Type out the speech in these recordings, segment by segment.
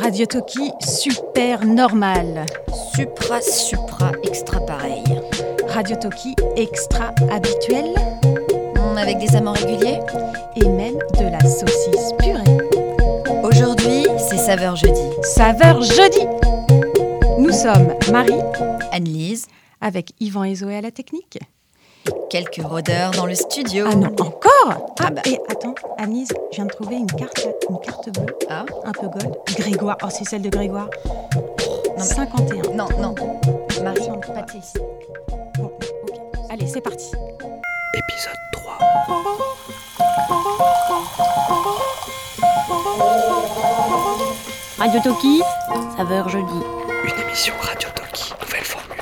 Radio Toki, super normal. Supra, supra, extra pareil. Radio Toki, extra habituel. Avec des amants réguliers Et même de la saucisse purée. Aujourd'hui, c'est saveur jeudi. Saveur jeudi Nous sommes Marie, Anne-Lise, avec Yvan et Zoé à la technique. Quelques rôdeurs dans le studio. Ah non, encore Ah bah. Et attends, Anise, je viens de trouver une carte, une carte bleue, Ah, un peu gold. Grégoire, oh c'est celle de Grégoire. mais- 51. non, non. Marie, de ici. Bon, ok. Allez, c'est parti. Épisode 3. Radio Toki, saveur jeudi. Une émission Radio Toki, nouvelle formule.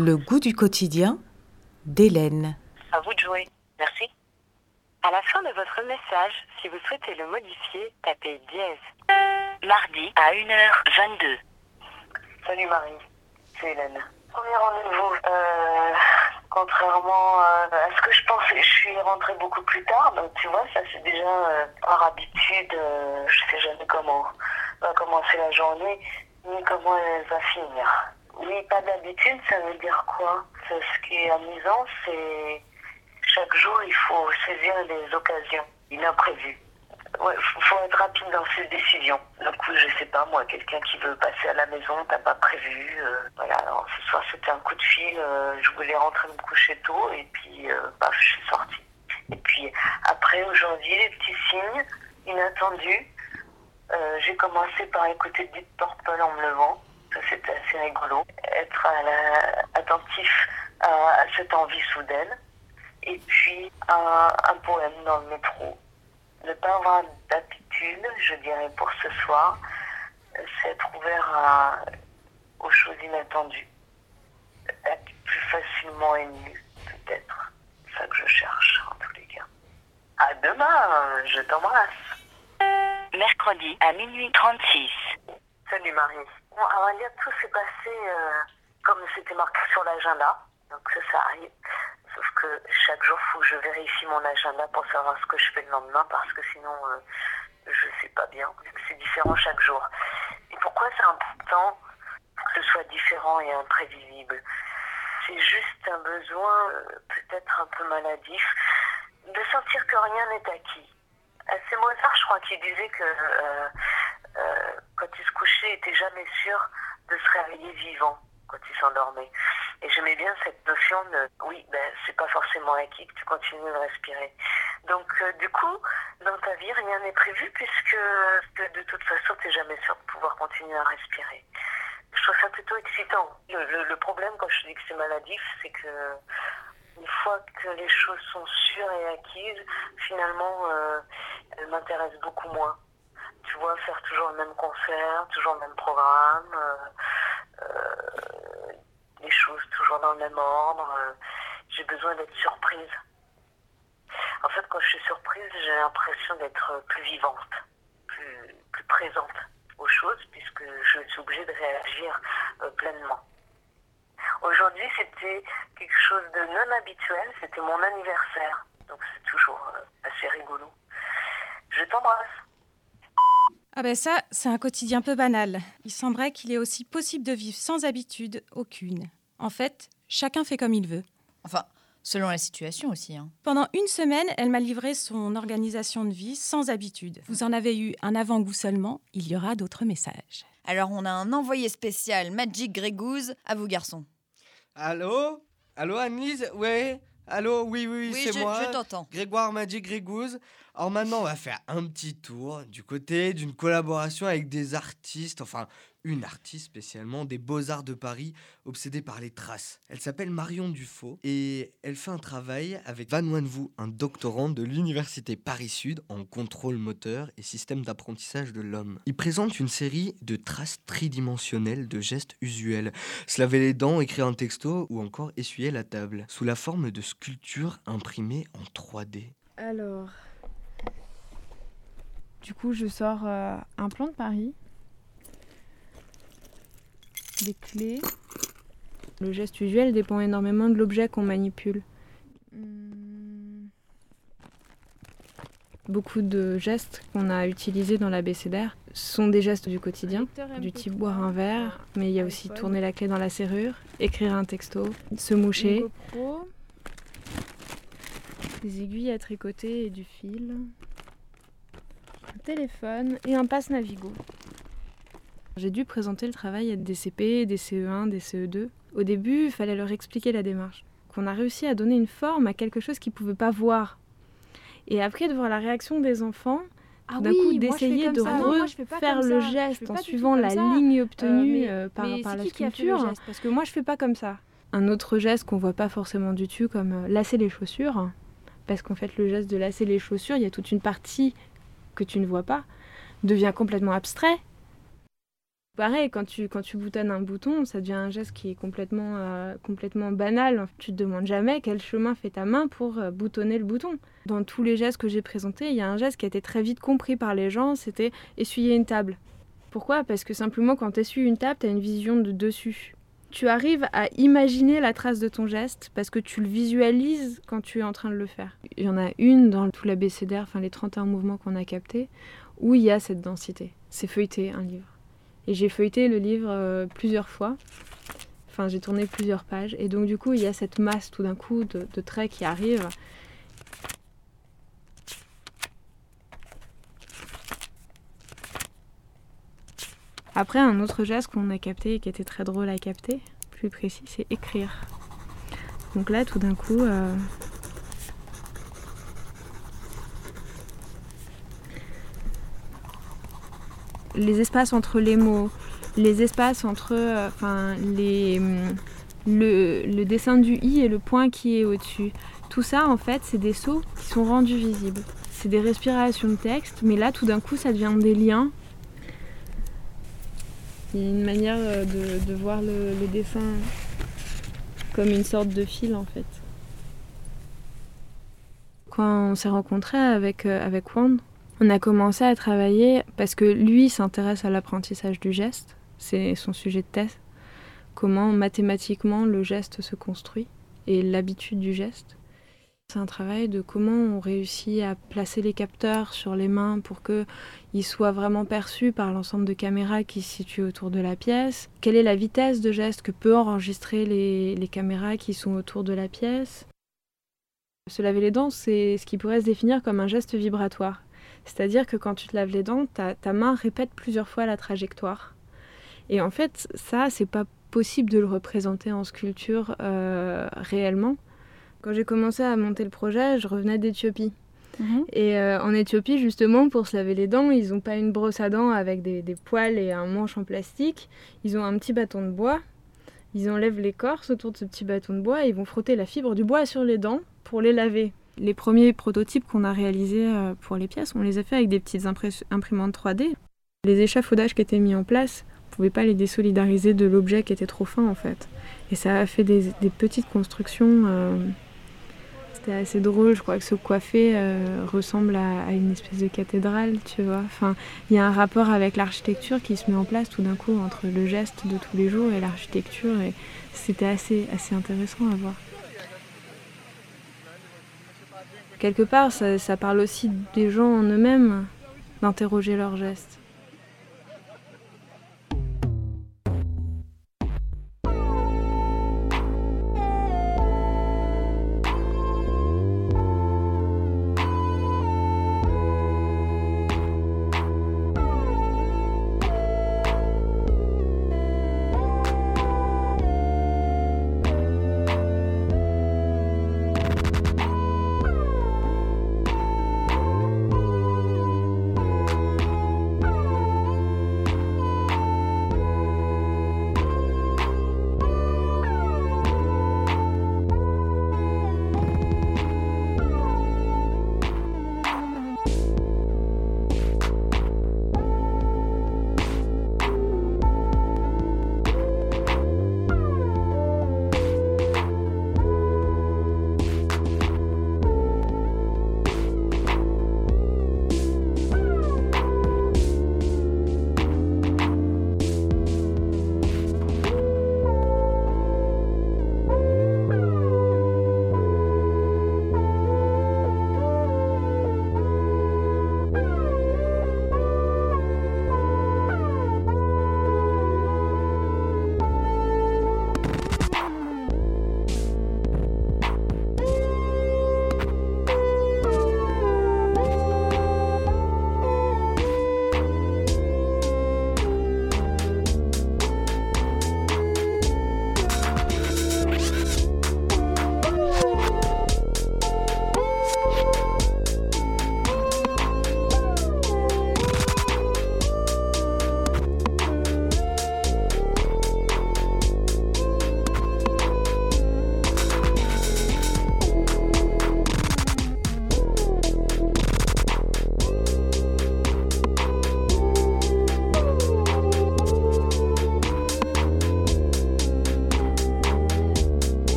Le goût du quotidien d'Hélène. À vous de jouer. Merci. À la fin de votre message, si vous souhaitez le modifier, tapez dièse. Mardi à 1h22. Salut Marie, c'est Hélène. Premier rendez-vous. Euh, contrairement à ce que je pensais, je suis rentrée beaucoup plus tard. Donc tu vois, ça c'est déjà euh, par habitude. euh, je sais jamais comment va commencer la journée, ni comment elle va finir. Oui, pas d'habitude, ça veut dire quoi? Ce qui est amusant, c'est chaque jour, il faut saisir les occasions imprévues. Ouais, faut être rapide dans ses décisions. Du coup, je sais pas, moi, quelqu'un qui veut passer à la maison, t'as pas prévu. euh, voilà, ce soir, c'était un coup de fil. euh, je voulais rentrer me coucher tôt et puis, euh, paf, je suis sortie. Et puis, après, aujourd'hui, les petits signes inattendus. Euh, J'ai commencé par écouter Deep Purple en me levant. C'était assez rigolo. Être à la- attentif à, à cette envie soudaine. Et puis, un, un poème dans le métro. Ne pas avoir d'habitude, je dirais, pour ce soir, c'est être ouvert à- aux choses inattendues. Être plus facilement ému, peut-être. C'est ça que je cherche, en tous les cas. À demain, je t'embrasse. Mercredi à minuit 36. Salut Marie. Bon, à dire, tout s'est passé euh, comme c'était marqué sur l'agenda. Donc ça, ça arrive. Sauf que chaque jour, il faut que je vérifie mon agenda pour savoir ce que je fais le lendemain parce que sinon, euh, je sais pas bien. C'est différent chaque jour. Et pourquoi c'est important que ce soit différent et imprévisible? C'est juste un besoin, euh, peut-être un peu maladif, de sentir que rien n'est acquis. C'est Mozart, je crois, qui disait que quand il se couchait, il n'était jamais sûr de se réveiller vivant quand il s'endormait. Et j'aimais bien cette notion de, oui, ben, c'est pas forcément acquis que tu continues de respirer. Donc, euh, du coup, dans ta vie, rien n'est prévu puisque de, toute façon, tu n'es jamais sûr de pouvoir continuer à respirer. Je trouve ça plutôt excitant. Le problème, quand je dis que c'est maladif, c'est que une fois que les choses sont sûres et acquises, finalement, euh, elles m'intéressent beaucoup moins. Tu vois, faire toujours le même concert, toujours le même programme, euh, euh, les choses toujours dans le même ordre. euh, j'ai besoin d'être surprise. En fait, quand je suis surprise, j'ai l'impression d'être plus vivante, plus, plus présente aux choses, puisque je suis obligée de réagir pleinement. Aujourd'hui, c'était quelque chose de non habituel, c'était mon anniversaire. Donc c'est toujours assez rigolo. Je t'embrasse. Ah ben ça, c'est un quotidien peu banal. Il semblerait qu'il est aussi possible de vivre sans habitude aucune. En fait, chacun fait comme il veut. Enfin, selon la situation aussi. Hein. Pendant une semaine, elle m'a livré son organisation de vie sans habitude. Vous en avez eu un avant-goût seulement, il y aura d'autres messages. Alors, on a un envoyé spécial Magic Grégouze à vous, garçons. Allô? Allô Annelise Ouais Allô? Oui, oui, Oui, c'est je, moi. je t'entends. Grégoire Magic Grégouze. Alors maintenant, on va faire un petit tour du côté d'une collaboration avec des artistes, enfin une artiste spécialement des Beaux-Arts de Paris, obsédée par les traces. Elle s'appelle Marion Dufaux et elle fait un travail avec Van Wanvou, un doctorant de l'Université Paris-Sud en contrôle moteur et système d'apprentissage de l'homme. Il présente une série de traces tridimensionnelles de gestes usuels se laver les dents, écrire un texto ou encore essuyer la table, sous la forme de sculptures imprimées en 3D. Alors, du coup, je sors euh, un plan de Paris, des clés. Le geste usuel dépend énormément de l'objet qu'on manipule. Hmm. Beaucoup de gestes qu'on a utilisés dans l'abécédaire sont des gestes du quotidien, du type boire un verre, mais il y a aussi tourner la clé dans la serrure, écrire un texto, se moucher. Des aiguilles à tricoter et du fil. Téléphone et un passe Navigo. J'ai dû présenter le travail à des CP, des CE1, des CE2. Au début, il fallait leur expliquer la démarche. Qu'on a réussi à donner une forme à quelque chose qu'ils ne pouvaient pas voir. Et après, de voir la réaction des enfants, Ah d'un oui, coup d'essayer de pas refaire le geste en suivant la ça. ligne Euh, obtenue mais- euh, par, mais par c'est la qui qui a fait le sculpture. geste? Parce que moi, je fais pas comme ça. Un autre geste qu'on voit pas forcément du tout, comme euh, lasser les chaussures. Parce qu'en fait, le geste de lasser les chaussures, il y a toute une partie que tu ne vois pas, devient complètement abstrait. Pareil, quand tu, quand tu boutonnes un bouton, ça devient un geste qui est complètement, euh, complètement banal. Tu te demandes jamais quel chemin fait ta main pour euh, boutonner le bouton. Dans tous les gestes que j'ai présentés, il y a un geste qui a été très vite compris par les gens, c'était essuyer une table. Pourquoi? Parce que simplement quand tu essuies une table, tu as une vision de dessus. Tu arrives à imaginer la trace de ton geste parce que tu le visualises quand tu es en train de le faire. Il y en a une dans tout l'abécédaire, enfin les 31 mouvements qu'on a captés, où il y a cette densité. C'est feuilleter un livre. Et j'ai feuilleté le livre euh, plusieurs fois. Enfin, j'ai tourné plusieurs pages. Et donc, du coup, il y a cette masse tout d'un coup de, de traits qui arrivent. Après, un autre geste qu'on a capté et qui était très drôle à capter, plus précis, c'est écrire. Donc là, tout d'un coup, euh, les espaces entre les mots, les espaces entre euh, enfin, les, hum, le, le dessin du i et le point qui est au-dessus. Tout ça, en fait, c'est des sauts qui sont rendus visibles. C'est des respirations de texte, mais là, tout d'un coup, ça devient des liens. Il y a une manière euh, de, voir le, le comme une sorte de fil, en fait. Quand on s'est rencontrés avec, euh, avec Wand, on a commencé à travailler parce que lui s'intéresse à l'apprentissage du geste, c'est son sujet de thèse, comment mathématiquement le geste se construit et l'habitude du geste. C'est un travail de comment on réussit à placer les capteurs sur les mains pour qu'ils soient vraiment perçus par l'ensemble de caméras qui se situent autour de la pièce. Quelle est la vitesse de geste que peut enregistrer les, caméras qui sont autour de la pièce? Se laver les dents, c'est ce qui pourrait se définir comme un geste vibratoire. C'est-à-dire que quand tu te laves les dents, ta, ta main répète plusieurs fois la trajectoire. Et en fait, ça, c'est pas possible de le représenter en sculpture euh, réellement. Quand j'ai commencé à monter le projet, je revenais d'Éthiopie. Et euh, en Éthiopie, justement, pour se laver les dents, ils n'ont pas une brosse à dents avec des, des poils et un manche en plastique. Ils ont un petit bâton de bois. Ils enlèvent l'écorce autour de ce petit bâton de bois et ils vont frotter la fibre du bois sur les dents pour les laver. Les premiers prototypes qu'on a réalisés euh, pour les pièces, on les a fait avec des petites imprimantes 3D. Les échafaudages qui étaient mis en place, on ne pouvait pas les désolidariser de l'objet qui était trop fin en fait. Et ça a fait des, des petites constructions. euh, C'était assez drôle, je crois que ce coiffé euh, ressemble à, une espèce de cathédrale, tu vois. Enfin, il y a un rapport avec l'architecture qui se met en place tout d'un coup entre le geste de tous les jours et l'architecture. Et c'était assez, assez intéressant à voir. Quelque part, ça parle aussi des gens en eux-mêmes, d'interroger leurs gestes.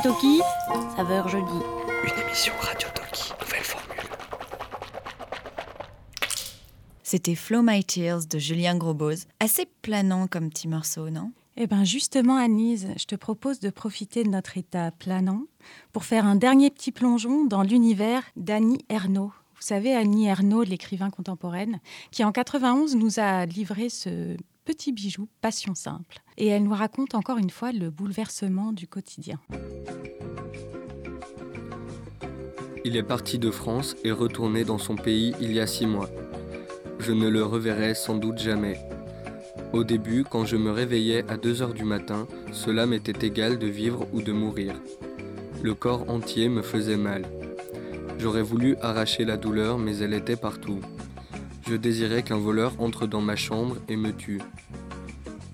Radio Toki, saveur jeudi. Une émission Radio Toki, nouvelle formule. C'était Flow My Tears de Julien Grosboz. Assez planant comme petit morceau, non? Eh bien justement, Anise, je te propose de profiter de notre état planant pour faire un dernier petit plongeon dans l'univers d'Annie Ernaux. Vous savez, Annie Ernaux, l'écrivain contemporaine, qui en 91 nous a livré ce petit bijou Passion simple. Et elle nous raconte encore une fois le bouleversement du quotidien. Il est parti de France et retourné dans son pays il y a six mois. Je ne le reverrai sans doute jamais. Au début, quand je me réveillais à 2 heures du matin, cela m'était égal de vivre ou de mourir. Le corps entier me faisait mal. J'aurais voulu arracher la douleur, mais elle était partout. Je désirais qu'un voleur entre dans ma chambre et me tue.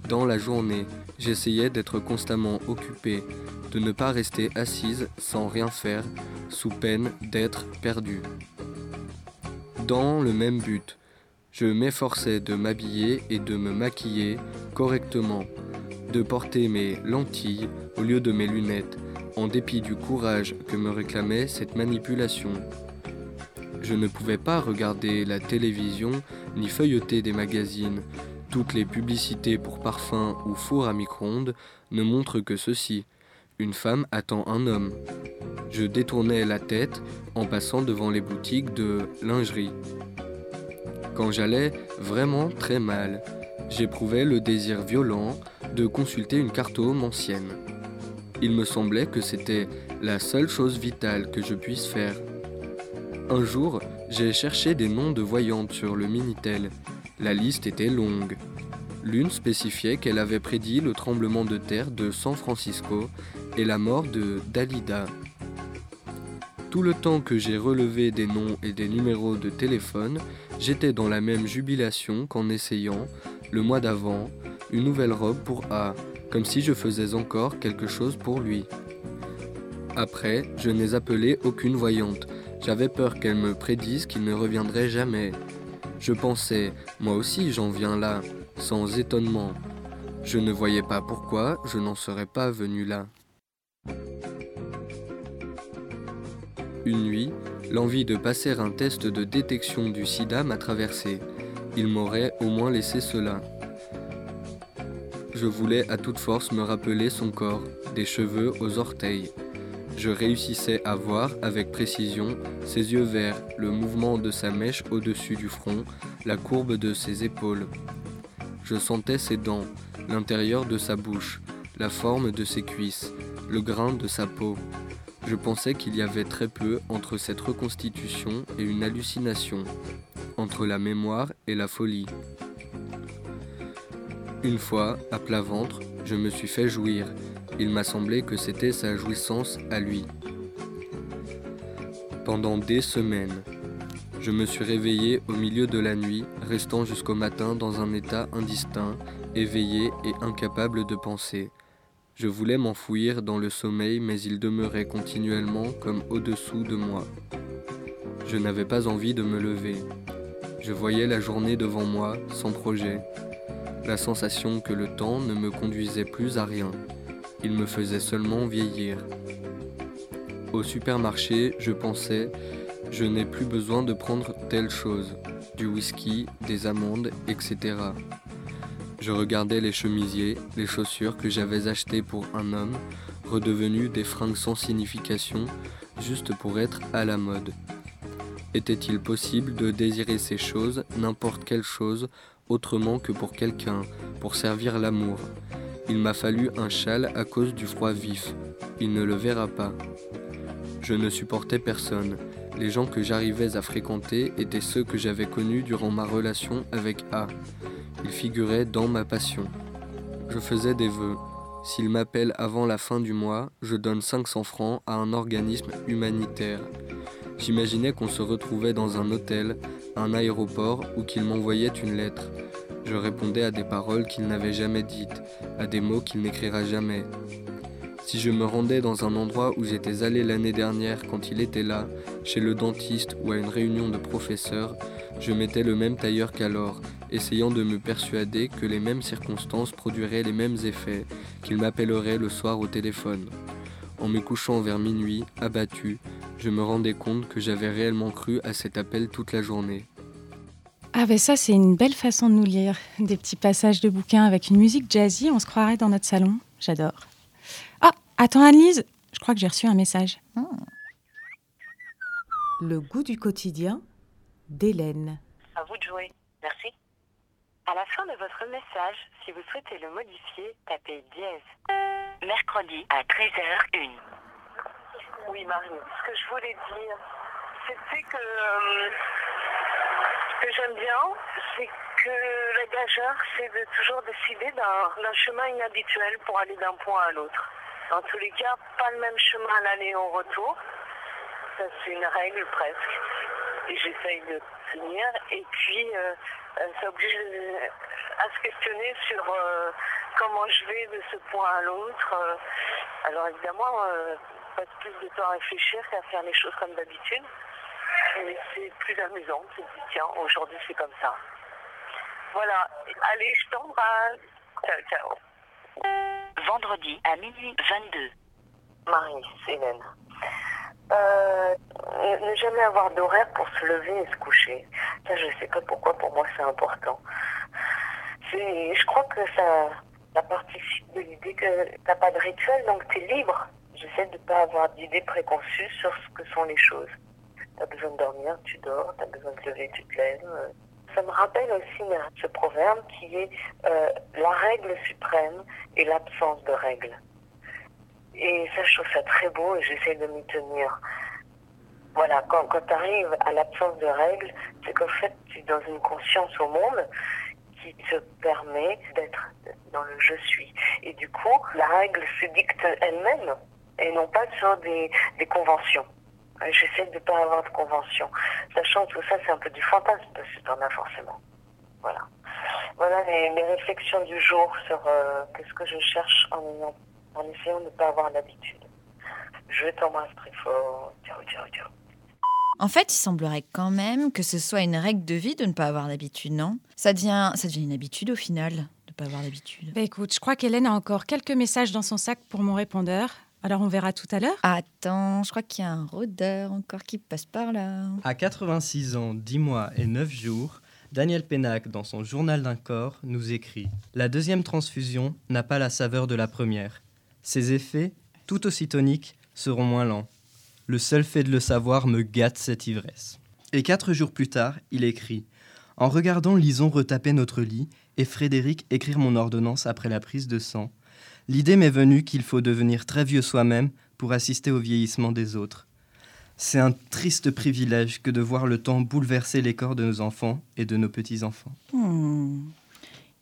Dans la journée, j'essayais d'être constamment occupé, de ne pas rester assise sans rien faire, sous peine d'être perdu. Dans le même but, je m'efforçais de m'habiller et de me maquiller correctement, de porter mes lentilles au lieu de mes lunettes, en dépit du courage que me réclamait cette manipulation. Je ne pouvais pas regarder la télévision ni feuilleter des magazines. Toutes les publicités pour parfums ou fours à micro-ondes ne montrent que ceci. Une femme attend un homme. Je détournais la tête en passant devant les boutiques de lingerie. Quand j'allais vraiment très mal, j'éprouvais le désir violent de consulter une cartome ancienne. Il me semblait que c'était la seule chose vitale que je puisse faire. Un jour, j'ai cherché des noms de voyantes sur le Minitel. La liste était longue. L'une spécifiait qu'elle avait prédit le tremblement de terre de San Francisco et la mort de Dalida. Tout le temps que j'ai relevé des noms et des numéros de téléphone, j'étais dans la même jubilation qu'en essayant, le mois d'avant, une nouvelle robe pour A, comme si je faisais encore quelque chose pour lui. Après, je n'ai appelé aucune voyante. J'avais peur qu'elle me prédise qu'il ne reviendrait jamais. Je pensais, moi aussi j'en viens là, sans étonnement. Je ne voyais pas pourquoi je n'en serais pas venu là. Une nuit, l'envie de passer un test de détection du sida m'a traversé. Il m'aurait au moins laissé cela. Je voulais à toute force me rappeler son corps, des cheveux aux orteils. Je réussissais à voir avec précision ses yeux verts, le mouvement de sa mèche au-dessus du front, la courbe de ses épaules. Je sentais ses dents, l'intérieur de sa bouche, la forme de ses cuisses, le grain de sa peau. Je pensais qu'il y avait très peu entre cette reconstitution et une hallucination, entre la mémoire et la folie. Une fois, à plat ventre, je me suis fait jouir. Il m'a semblé que c'était sa jouissance à lui. Pendant des semaines, je me suis réveillé au milieu de la nuit, restant jusqu'au matin dans un état indistinct, éveillé et incapable de penser. Je voulais m'enfouir dans le sommeil, mais il demeurait continuellement comme au-dessous de moi. Je n'avais pas envie de me lever. Je voyais la journée devant moi, sans projet. La sensation que le temps ne me conduisait plus à rien. Il me faisait seulement vieillir. Au supermarché, je pensais, je n'ai plus besoin de prendre telle chose, du whisky, des amandes, etc. Je regardais les chemisiers, les chaussures que j'avais achetées pour un homme, redevenues des fringues sans signification, juste pour être à la mode. Était-il possible de désirer ces choses, n'importe quelle chose, autrement que pour quelqu'un, pour servir l'amour? Il m'a fallu un châle à cause du froid vif. Il ne le verra pas. Je ne supportais personne. Les gens que j'arrivais à fréquenter étaient ceux que j'avais connus durant ma relation avec A. Il figurait dans ma passion. Je faisais des vœux. S'il m'appelle avant la fin du mois, je donne 500 francs à un organisme humanitaire. J'imaginais qu'on se retrouvait dans un hôtel, un aéroport ou qu'il m'envoyait une lettre. Je répondais à des paroles qu'il n'avait jamais dites, à des mots qu'il n'écrira jamais. Si je me rendais dans un endroit où j'étais allé l'année dernière quand il était là, chez le dentiste ou à une réunion de professeurs, je mettais le même tailleur qu'alors, essayant de me persuader que les mêmes circonstances produiraient les mêmes effets, qu'il m'appellerait le soir au téléphone. En me couchant vers minuit, abattu, je me rendais compte que j'avais réellement cru à cet appel toute la journée. Ah ben ça c'est une belle façon de nous lire. Des petits passages de bouquins avec une musique jazzy, on se croirait dans notre salon. J'adore. Ah, attends Annelise, je crois que j'ai reçu un message. Le goût du quotidien d'Hélène. À vous de jouer. Merci. À la fin de votre message, si vous souhaitez le modifier, tapez dièse. Mercredi à 13h01. Oui, Marie, ce que je voulais dire, c'était que euh, que j'aime bien, c'est que la gageure, c'est de toujours décider d'un chemin inhabituel pour aller d'un point à l'autre. Dans tous les cas, pas le même chemin à l'aller et au retour. Ça, c'est une règle presque. Et j'essaye de tenir. Et puis, euh, euh, ça oblige euh, à se questionner sur comment je vais de ce point à l'autre. Alors évidemment, euh, passe plus de temps à réfléchir qu'à faire les choses comme d'habitude. C'est plus amusant. Je me dis, tiens, aujourd'hui c'est comme ça. Voilà. Allez, je t'embrasse. Ciao, ciao. Vendredi à minuit 22. Marie, Hélène. Euh, ne ne jamais avoir d'horaire pour se lever et se coucher. Ça, je sais pas pourquoi, pour moi, c'est important. C'est, je crois que ça, ça participe de l'idée que t'as pas de rituel, donc tu es libre. J'essaie de ne pas avoir d'idées préconçues sur ce que sont les choses. Tu as besoin de dormir, tu dors, tu as besoin de te lever, tu te lèves. euh. Ça me rappelle aussi euh, ce proverbe qui est euh, la règle suprême et l'absence de règle. Et ça, je trouve ça très beau et j'essaie de m'y tenir. Voilà, quand, quand tu arrives à l'absence de règles, c'est qu'en fait, tu es dans une conscience au monde qui te permet d'être dans le je suis. Et du coup, la règle se dicte elle-même et non pas sur des, des conventions. J'essaie de ne pas avoir de conventions. Sachant que tout ça, c'est un peu du fantasme parce que tu en as forcément. Voilà. Voilà les, les réflexions du jour sur euh, qu'est-ce que je cherche en essayant de ne pas avoir l'habitude. Je t'embrasse très fort. Ciao, ciao, ciao. En fait, il semblerait quand même que ce soit une règle de vie de ne pas avoir d'habitude, non? Ça devient, ça devient une habitude au final, de ne pas avoir d'habitude. Bah écoute, je crois qu'Hélène a encore quelques messages dans son sac pour mon répondeur. Alors on verra tout à l'heure. Attends, je crois qu'il y a un rôdeur encore qui passe par là. À 86 ans, 10 mois et 9 jours, Daniel Pénac, dans son journal d'un corps, nous écrit La deuxième transfusion n'a pas la saveur de la première. Ses effets, tout aussi toniques, seront moins lents. Le seul fait de le savoir me gâte cette ivresse. Et quatre jours plus tard, il écrit En regardant Lison retaper notre lit et Frédéric écrire mon ordonnance après la prise de sang, l'idée m'est venue qu'il faut devenir très vieux soi-même pour assister au vieillissement des autres. C'est un triste privilège que de voir le temps bouleverser les corps de nos enfants et de nos petits-enfants. Hmm.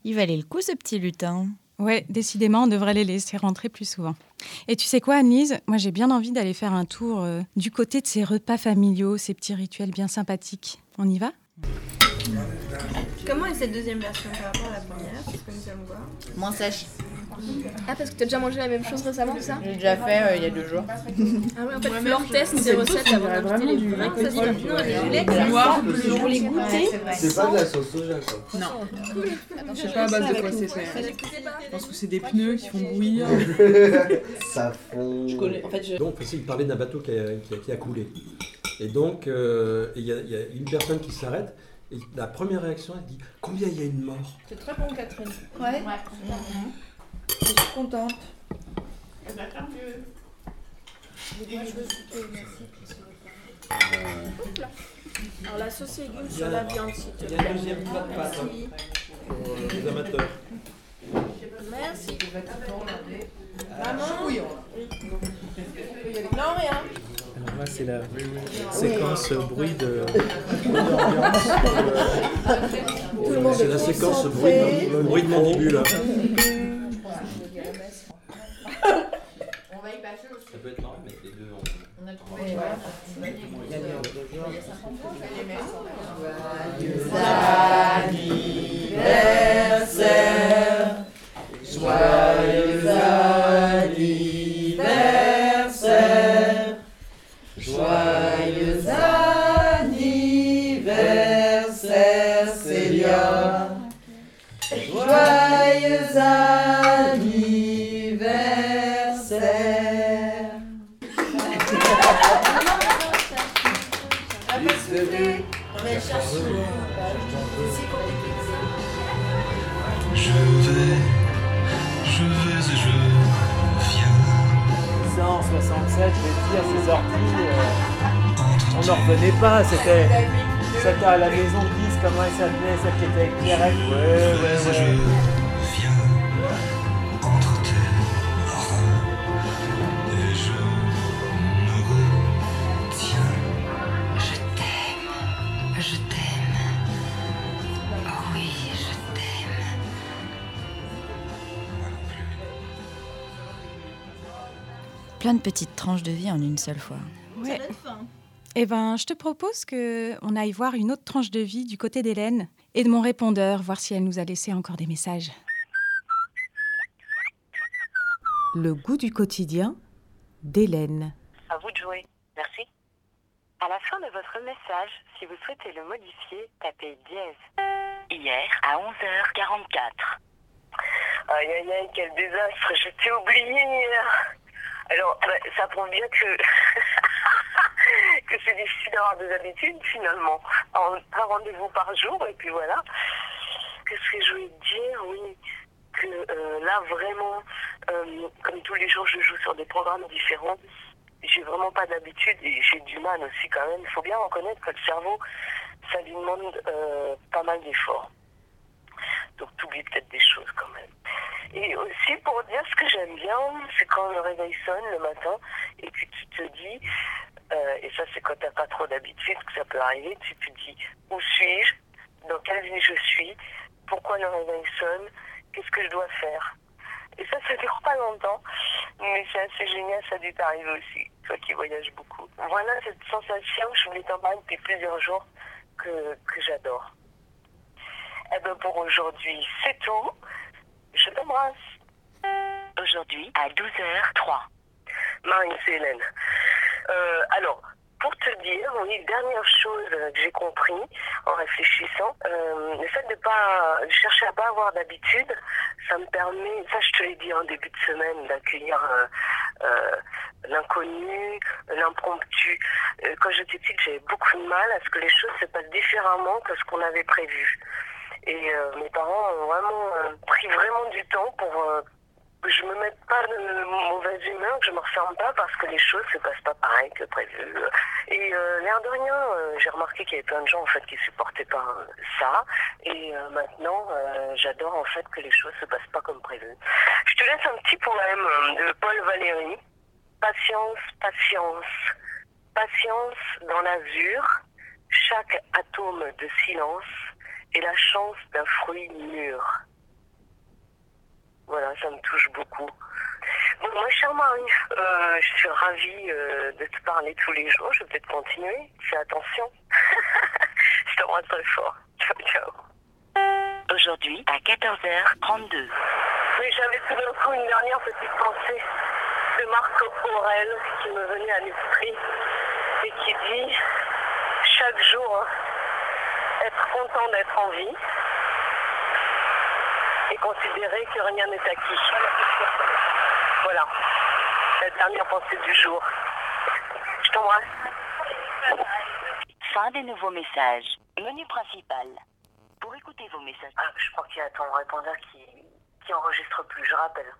Il valait le coup ce petit lutin. Ouais, décidément, on devrait les laisser rentrer plus souvent. Et tu sais quoi, Annelise Moi, j'ai bien envie d'aller faire un tour euh, du côté de ces repas familiaux, ces petits rituels bien sympathiques. On y va? Comment est cette deuxième version par rapport à la première C'est ce que nous allons voir. Moins sèche. Ah, parce que t'as déjà mangé la même chose récemment, c'est ça J'ai déjà fait euh, il y a deux jours. Ah ouais, en fait, Flore teste des recettes avant d'inviter les vrais pétrole. candidats. Non, les ça pour les goûter. C'est pas de la sauce soja quoi. Non. Je sais pas à base de quoi c'est fait. Je pense que c'est des pneus qui font bouillir. Ça fond. Je connais- en fait, je- Donc, il parlait d'un bateau qui a, qui a- qui a coulé. Et donc, euh, y, il y a une personne qui s'arrête. Et la première réaction, elle dit Combien il y a une mort C'est très bon, Catherine. Ouais. Je suis contente. Eh ben, Alors, la sauce légumes sur la viande, s'il te Il y plaît. a un deuxième plat de pâtes hein, Merci. pour euh, les amateurs. Merci. Maman Non, rien. Alors là, c'est la séquence bruit de. C'est la séquence bruit de, bruit de mandibule. Ça peut être marrant de mettre les deux en. On a trouvé. anniversaire, on n'en revenait pas, c'était. C'était à la maison 10, comment elle s'appelait, celle qui était avec Pierrette. Ouais, ouais, Je ouais. viens entre tes et je me retiens. Je t'aime, je t'aime. Oh oui, je t'aime. Plein de petites tranches de vie en une seule fois. Ouais. Eh ben, je te propose que on aille voir une autre tranche de vie du côté d'Hélène et de mon répondeur, voir si elle nous a laissé encore des messages. Le goût du quotidien d'Hélène. À vous de jouer. Merci. À la fin de votre message, si vous souhaitez le modifier, tapez dièse. Hier à 11h44. Aïe aïe aïe, quel désastre, je t'ai oublié hier. Alors, bah, ça prouve bien que, que c'est difficile d'avoir des habitudes finalement. En- Un rendez-vous par jour et puis voilà. Qu'est-ce que je voulais dire Oui, que euh, là vraiment, euh, comme tous les jours je joue sur des programmes différents, j'ai vraiment pas d'habitude et j'ai du mal aussi quand même. Il faut bien reconnaître que le cerveau, ça lui demande euh, pas mal d'efforts. Donc tu oublies peut-être des choses quand même. Et aussi pour dire ce que j'aime bien, c'est quand le réveil sonne le matin et puis tu te dis, euh, et ça c'est quand t'as pas trop d'habitude que ça peut arriver, tu te dis où suis-je, dans quelle vie je suis, pourquoi le réveil sonne, qu'est-ce que je dois faire? Et ça, ça dure pas longtemps, mais c'est assez génial, ça a dû t'arriver aussi, toi qui voyages beaucoup. Voilà cette sensation, je voulais t'en parler depuis plusieurs jours, que, que j'adore. Eh ben pour aujourd'hui, c'est tout. Je t'embrasse. Aujourd'hui, à 12h03. Marine, c'est Hélène. Euh, alors, pour te dire, oui, dernière chose que j'ai compris en réfléchissant, euh, le fait de pas chercher à pas avoir d'habitude, ça me permet, ça je te l'ai dit en début de semaine, d'accueillir euh, euh, l'inconnu, l'impromptu. Quand j'étais petite, j'avais beaucoup de mal à ce que les choses se passent différemment que ce qu'on avait prévu. Et mes parents ont vraiment pris vraiment du temps pour je me mette pas de mauvaise humeur, que je me referme pas parce que les choses se passent pas pareil que prévu. Et euh, l'air de rien, euh, j'ai remarqué qu'il y avait plein de gens en fait qui supportaient pas euh, ça. Et maintenant, j'adore en fait que les choses se passent pas comme prévu. Je te laisse un petit poème de Paul Valéry. Patience, patience, patience dans l'azur. Chaque atome de silence est la chance d'un fruit mûr. Voilà, ça me touche beaucoup. Bon, moi, chère Marie, euh, je suis ravie euh, de te parler tous les jours. Je vais peut-être continuer. Fais attention. je t'embrasse très fort. Ciao, ciao. Aujourd'hui, à 14h32. Oui, j'avais tout d'un coup une dernière petite pensée de Marc Aurel qui me venait à l'esprit et qui dit chaque jour être content d'être en vie et considérer que rien n'est acquis. Voilà, la dernière pensée du jour. Je t'embrasse. Fin des nouveaux messages. Menu principal. Pour écouter vos messages. Ah, je crois qu'il y a ton répondeur qui, qui enregistre plus, je rappelle.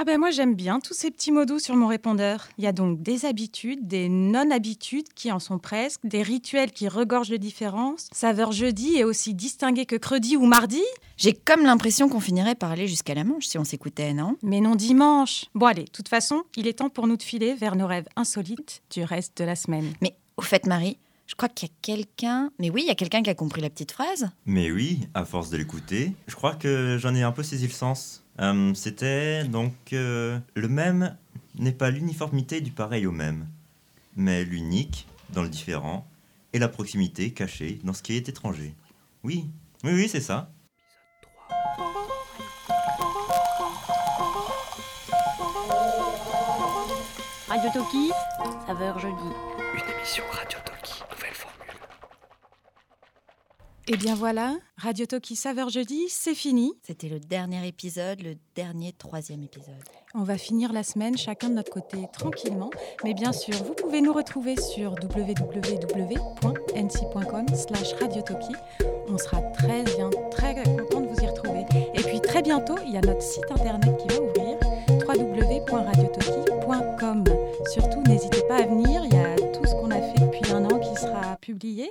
Ah ben moi j'aime bien tous ces petits mots doux sur mon répondeur. Il y a donc des habitudes, des non-habitudes qui en sont presque, des rituels qui regorgent de différences. Saveur jeudi est aussi distingué que credi ou mardi. J'ai comme l'impression qu'on finirait par aller jusqu'à la Manche si on s'écoutait, non? Mais non dimanche. Bon allez, de toute façon, il est temps pour nous de filer vers nos rêves insolites du reste de la semaine. Mais au fait, Marie, je crois qu'il y a quelqu'un. Mais oui, il y a quelqu'un qui a compris la petite phrase? Mais oui, à force de l'écouter, je crois que j'en ai un peu saisi le sens. Euh, C'était donc euh, le même n'est pas l'uniformité du pareil au même, mais l'unique dans le différent et la proximité cachée dans ce qui est étranger. Oui, oui, oui, c'est ça. Radio Toki, saveur jeudi. Une émission Radio Et bien voilà, Radio Toki Saveur Jeudi, c'est fini. C'était le dernier épisode, le dernier troisième épisode. On va finir la semaine chacun de notre côté tranquillement. Mais bien sûr, vous pouvez nous retrouver sur www.nc.com slash radiotoki. On sera très bien, très content de vous y retrouver. Et puis très bientôt, il y a notre site internet qui va ouvrir,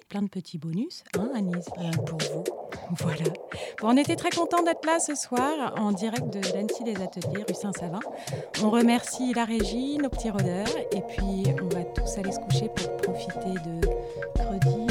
Plein de petits bonus, hein Anise? Pour vous. Voilà. Bon, on était très contents d'être là ce soir en direct de l'Annecy des Ateliers, rue Saint-Savin. On remercie la régie, nos petits rôdeurs, et puis on va tous aller se coucher pour profiter de credi,